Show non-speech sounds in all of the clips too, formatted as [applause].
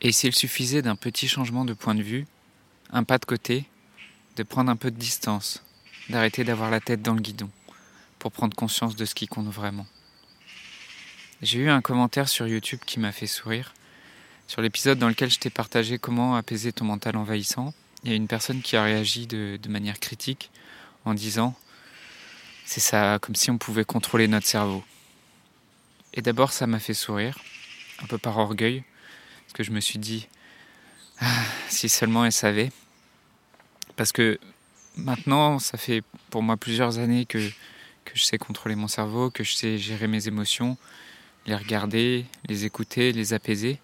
Et s'il suffisait d'un petit changement de point de vue, un pas de côté, de prendre un peu de distance, d'arrêter d'avoir la tête dans le guidon, pour prendre conscience de ce qui compte vraiment. J'ai eu un commentaire sur YouTube qui m'a fait sourire. Sur l'épisode dans lequel je t'ai partagé comment apaiser ton mental envahissant, il y a une personne qui a réagi de, manière critique en disant C'est ça, comme si on pouvait contrôler notre cerveau. Et d'abord, ça m'a fait sourire, un peu par orgueil, parce que je me suis dit ah, Si seulement elle savait. Parce que maintenant, ça fait pour moi plusieurs années que, je sais contrôler mon cerveau, que je sais gérer mes émotions, les regarder, les écouter, les apaiser.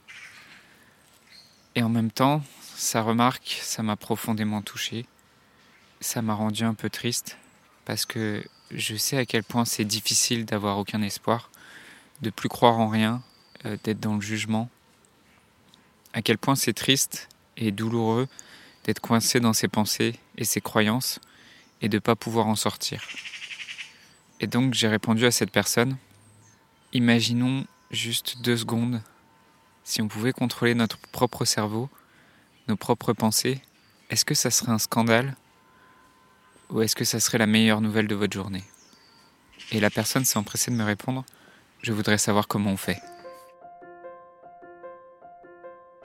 Et en même temps, sa remarque, ça m'a profondément touché. Ça m'a rendu un peu triste parce que je sais à quel point c'est difficile d'avoir aucun espoir, de plus croire en rien, euh, d'être dans le jugement. À quel point c'est triste et douloureux d'être coincé dans ses pensées et ses croyances et de ne pas pouvoir en sortir. Et donc j'ai répondu à cette personne, imaginons juste deux secondes si on pouvait contrôler notre propre cerveau, nos propres pensées, est-ce que ça serait un scandale ou est-ce que ça serait la meilleure nouvelle de votre journée? Et la personne s'est empressée de me répondre, je voudrais savoir comment on fait.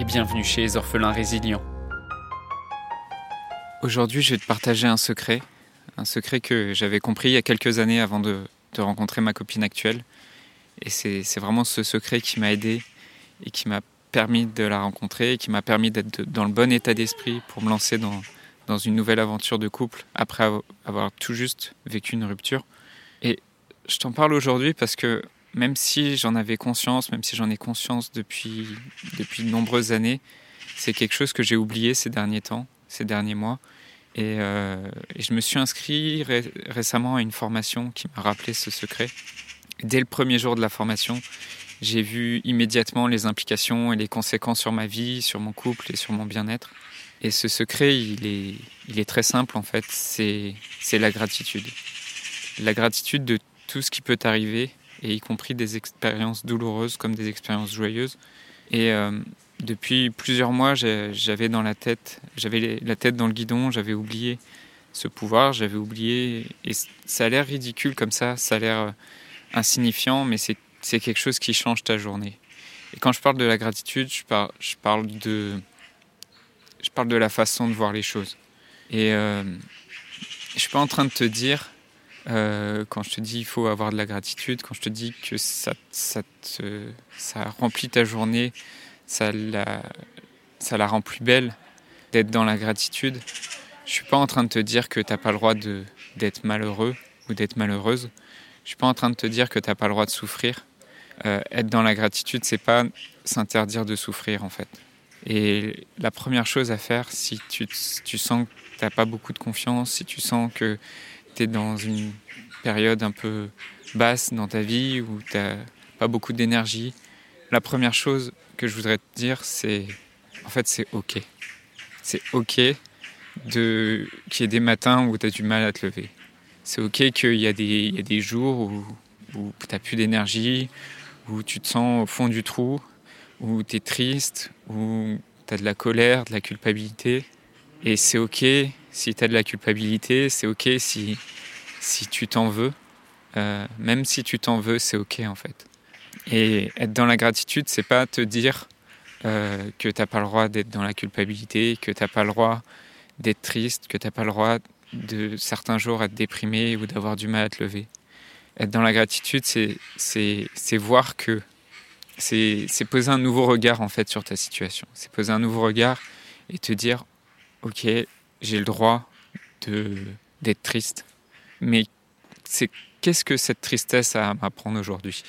et bienvenue chez les orphelins résilients. Aujourd'hui, je vais te partager un secret, un secret que j'avais compris il y a quelques années avant de, rencontrer ma copine actuelle. Et c'est vraiment ce secret qui m'a aidé et qui m'a permis de la rencontrer qui m'a permis d'être dans le bon état d'esprit pour me lancer dans, dans une nouvelle aventure de couple après avoir tout juste vécu une rupture. Et je t'en parle aujourd'hui parce que même si j'en avais conscience, même si j'en ai conscience depuis, depuis de nombreuses années, c'est quelque chose que j'ai oublié ces derniers temps, ces derniers mois. Et, euh, je me suis inscrit ré récemment à une formation qui m'a rappelé ce secret. Dès le premier jour de la formation, j'ai vu immédiatement les implications et les conséquences sur ma vie, sur mon couple et sur mon bien-être. Et ce secret, il est, il est très simple en fait, c'est la gratitude. La gratitude de tout ce qui peut t'arriver, et y compris des expériences douloureuses comme des expériences joyeuses. Et euh, depuis plusieurs mois, j'avais dans la tête, j'avais la tête dans le guidon, j'avais oublié ce pouvoir, j'avais oublié, et ça a l'air ridicule comme ça, ça a l'air insignifiant, mais c'est quelque chose qui change ta journée. Et quand je parle de la gratitude, je parle, de, je parle de la façon de voir les choses. Et euh, je suis pas en train de te dire, euh, quand je te dis il faut avoir de la gratitude, quand je te dis que ça, remplit ta journée, ça la, rend plus belle d'être dans la gratitude, je suis pas en train de te dire que tu n'as pas le droit d'être malheureux ou d'être malheureuse. Je suis pas en train de te dire que tu n'as pas le droit de souffrir. Euh, être dans la gratitude, c'est pas s'interdire de souffrir en fait. Et la première chose à faire, si tu, tu sens que tu n'as pas beaucoup de confiance, si tu sens que tu es dans une période un peu basse dans ta vie, où tu n'as pas beaucoup d'énergie, la première chose que je voudrais te dire, c'est en fait c'est ok. C'est ok de qu'il y ait des matins où tu as du mal à te lever c'est ok qu'il y, a des, des jours où, où tu n'as plus d'énergie, où tu te sens au fond du trou, où tu es triste, où tu as de la colère, de la culpabilité. Et c'est ok si tu as de la culpabilité, c'est ok si, si tu t'en veux. Euh, même si tu t'en veux, c'est ok en fait. Et être dans la gratitude, c'est pas te dire euh, que tu n'as pas le droit d'être dans la culpabilité, que tu n'as pas le droit d'être triste, que tu n'as pas le droit de certains jours être déprimé ou d'avoir du mal à te lever. Être dans la gratitude, c'est voir que c'est poser un nouveau regard en fait sur ta situation. C'est poser un nouveau regard et te dire, ok, j'ai le droit d'être triste, mais c'est qu'est-ce que cette tristesse a à m'apprendre aujourd'hui?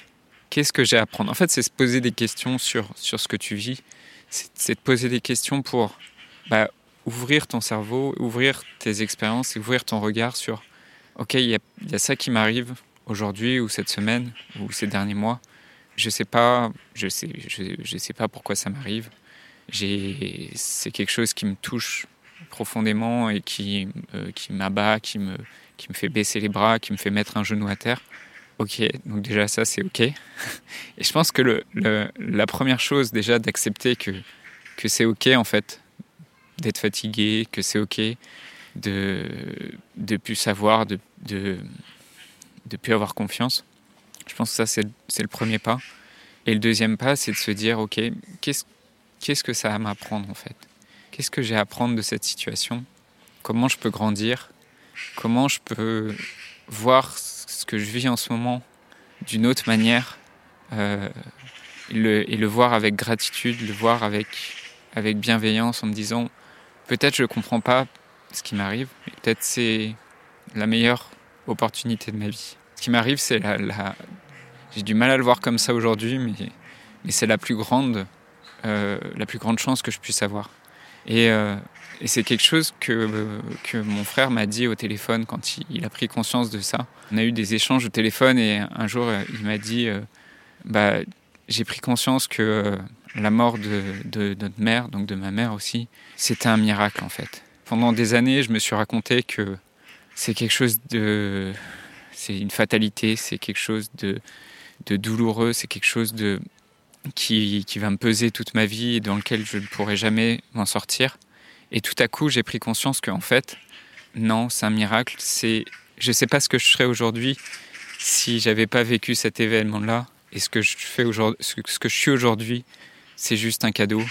Qu'est-ce que j'ai à apprendre? En fait, c'est se poser des questions sur, sur ce que tu vis, c'est de poser des questions pour bah, ouvrir ton cerveau, ouvrir tes expériences, ouvrir ton regard sur ok, il y, a, ça qui m'arrive aujourd'hui ou cette semaine ou ces derniers mois. Je sais pas, je sais, sais pas pourquoi ça m'arrive. C'est quelque chose qui me touche profondément et qui, euh, qui m'abat, qui me, qui me fait baisser les bras, qui me fait mettre un genou à terre. Ok, donc déjà ça c'est ok. [laughs] Et je pense que le, la première chose déjà d'accepter que, que c'est ok en fait, d'être fatigué, que c'est ok, de de plus savoir, de de, de plus avoir confiance. Je pense que ça c'est le premier pas. Et le deuxième pas c'est de se dire ok, qu'est-ce qu'est-ce que ça a à m'apprendre en fait? Qu'est-ce que j'ai à apprendre de cette situation? Comment je peux grandir? Comment je peux voir ce que je vis en ce moment d'une autre manière? Euh, et, le, voir avec gratitude, le voir avec, avec bienveillance en me disant peut-être je ne comprends pas ce qui m'arrive, mais peut-être c'est la meilleure opportunité de ma vie. Ce qui m'arrive, c'est la. J'ai du mal à le voir comme ça aujourd'hui, mais, mais c'est la euh, la plus grande chance que je puisse avoir. Et, euh, et c'est quelque chose que, que mon frère m'a dit au téléphone quand il, a pris conscience de ça. On a eu des échanges au téléphone et un jour il m'a dit euh, bah, J'ai pris conscience que euh, la mort de, notre mère, donc de ma mère aussi, c'était un miracle en fait. Pendant des années, je me suis raconté que c'est quelque chose de. C'est une fatalité, c'est quelque chose de, de douloureux, c'est quelque chose de, qui, va me peser toute ma vie et dans lequel je ne pourrai jamais m'en sortir. Et tout à coup, j'ai pris conscience qu'en fait, non, c'est un miracle. C'est, je sais pas ce que je serais aujourd'hui si j'avais pas vécu cet événement-là. Et ce que je fais aujourd'hui, ce que je suis aujourd'hui, c'est juste un cadeau.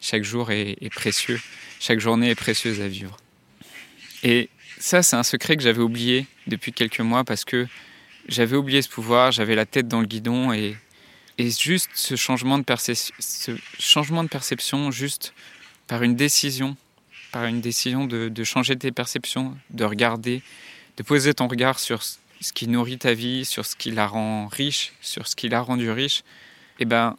Chaque jour est, est, précieux. Chaque journée est précieuse à vivre. Et ça, c'est un secret que j'avais oublié depuis quelques mois parce que j'avais oublié ce pouvoir, j'avais la tête dans le guidon et, et juste ce changement de, ce changement de perception, juste par une décision, par une décision de, de, changer tes perceptions, de regarder, de poser ton regard sur ce qui nourrit ta vie, sur ce qui la rend riche, sur ce qui l'a rendu riche, et eh ben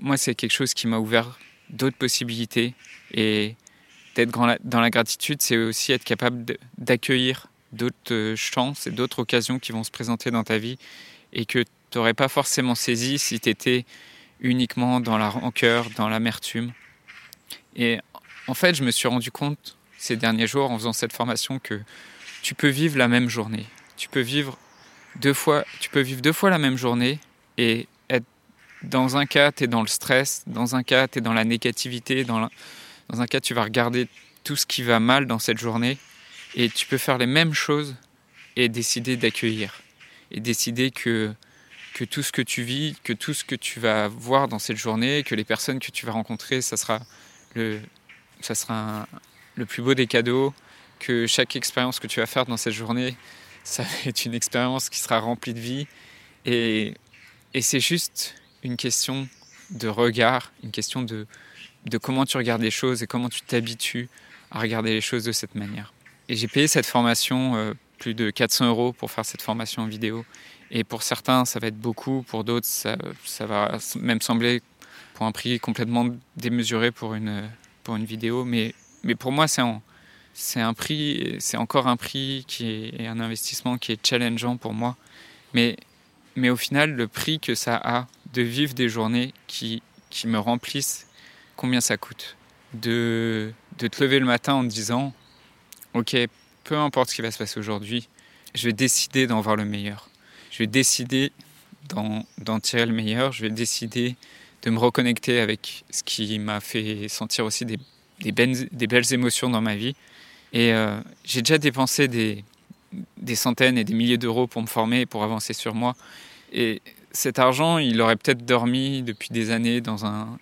moi c'est quelque chose qui m'a ouvert d'autres possibilités. Et d'être dans la gratitude, c'est aussi être capable d'accueillir d'autres chances et d'autres occasions qui vont se présenter dans ta vie et que tu n'aurais pas forcément saisi si tu étais uniquement dans la rancœur, dans l'amertume. Et en fait, je me suis rendu compte ces derniers jours en faisant cette formation que tu peux vivre la même journée. Tu peux vivre deux fois, tu peux vivre deux fois la même journée et être dans un cas, tu es dans le stress, dans un cas, tu es dans la négativité, dans, dans un cas, tu vas regarder tout ce qui va mal dans cette journée et tu peux faire les mêmes choses et décider d'accueillir et décider que que tout ce que tu vis, que tout ce que tu vas voir dans cette journée, que les personnes que tu vas rencontrer, ça sera le, ça sera le plus beau des cadeaux, que chaque expérience que tu vas faire dans cette journée, ça va être une expérience qui sera remplie de vie. Et, et c'est juste une question de regard, une question de, de comment tu regardes les choses et comment tu t'habitues à regarder les choses de cette manière. Et j'ai payé cette formation euh, plus de 400 euros pour faire cette formation en vidéo. Et pour certains, ça va être beaucoup, pour d'autres, ça, va même sembler pour un prix complètement démesuré pour une, pour une vidéo. Mais, mais pour moi, c'est c'est un prix, c'est encore un prix qui est un investissement qui est challengeant pour moi. Mais, mais au final, le prix que ça a de vivre des journées qui, qui me remplissent, combien ça coûte de, de te lever le matin en te disant, ok, peu importe ce qui va se passer aujourd'hui, je vais décider d'en voir le meilleur. Je vais décider d'en tirer le meilleur. Je vais décider de me reconnecter avec ce qui m'a fait sentir aussi des, belles, émotions dans ma vie. Et euh, j'ai déjà dépensé des, centaines et des milliers d'euros pour me former, pour avancer sur moi. Et cet argent, il aurait peut-être dormi depuis des années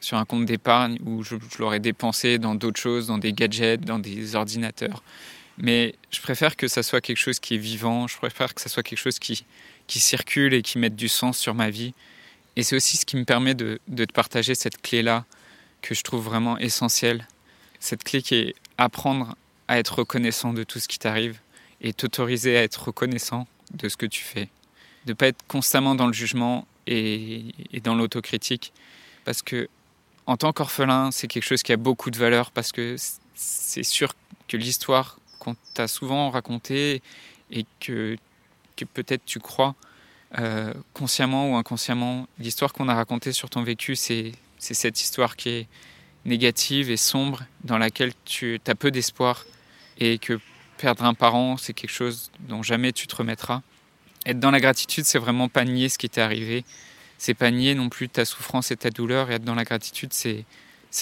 sur un compte d'épargne où je l'aurais dépensé dans d'autres choses, dans des gadgets, dans des ordinateurs. Mais je préfère que ça soit quelque chose qui est vivant, je préfère que ça soit quelque chose qui, qui circule et qui mette du sens sur ma vie. Et c'est aussi ce qui me permet de, de te partager cette clé-là que je trouve vraiment essentielle. Cette clé qui est apprendre à être reconnaissant de tout ce qui t'arrive et t'autoriser à être reconnaissant de ce que tu fais. De ne pas être constamment dans le jugement et, et dans l'autocritique. Parce que, en tant qu'orphelin, c'est quelque chose qui a beaucoup de valeur parce que c'est sûr que l'histoire qu'on t'a souvent racontée et que, peut-être tu crois euh, consciemment ou inconsciemment, l'histoire qu'on a racontée sur ton vécu, c'est cette histoire qui est négative et sombre, dans laquelle tu as peu d'espoir et que perdre un parent, c'est quelque chose dont jamais tu te remettras. Être dans la gratitude, c'est vraiment pas nier ce qui t'est arrivé, c'est pas nier non plus ta souffrance et ta douleur. Et être dans la gratitude, c'est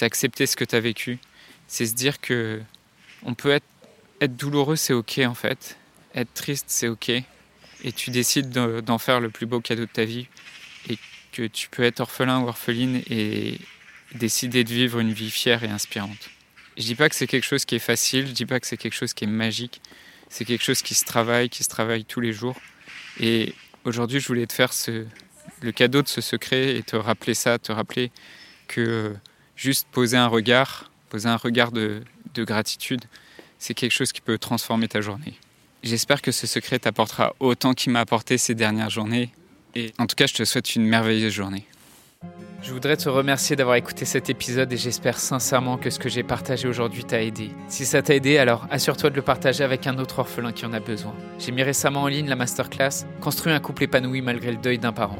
accepter ce que tu as vécu. C'est se dire que on peut être, être douloureux, c'est ok en fait. Être triste, c'est ok. Et tu décides d'en faire le plus beau cadeau de ta vie. Et que tu peux être orphelin ou orpheline et décider de vivre une vie fière et inspirante. Je dis pas que c'est quelque chose qui est facile, je dis pas que c'est quelque chose qui est magique. C'est quelque chose qui se travaille, qui se travaille tous les jours. Et aujourd'hui, je voulais te faire le cadeau de ce secret et te rappeler ça, te rappeler que juste poser un regard, poser un regard de, gratitude, c'est quelque chose qui peut transformer ta journée. J'espère que ce secret t'apportera autant qu'il m'a apporté ces dernières journées. Et en tout cas, je te souhaite une merveilleuse journée. Je voudrais te remercier d'avoir écouté cet épisode et j'espère sincèrement que ce que j'ai partagé aujourd'hui t'a aidé. Si ça t'a aidé, alors assure-toi de le partager avec un autre orphelin qui en a besoin. J'ai mis récemment en ligne la masterclass Construire un couple épanoui malgré le deuil d'un parent.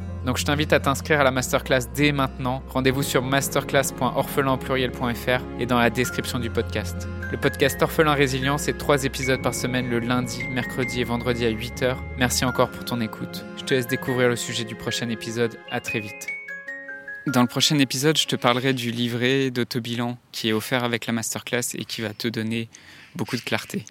Donc je t'invite à t'inscrire à la masterclass dès maintenant. Rendez-vous sur masterclass.orphelinpluriel.fr et dans la description du podcast. Le podcast Orphelin Résilient, c'est trois épisodes par semaine le lundi, mercredi et vendredi à 8h. Merci encore pour ton écoute. Je te laisse découvrir le sujet du prochain épisode. À très vite. Dans le prochain épisode, je te parlerai du livret d'autobilan qui est offert avec la masterclass et qui va te donner beaucoup de clarté.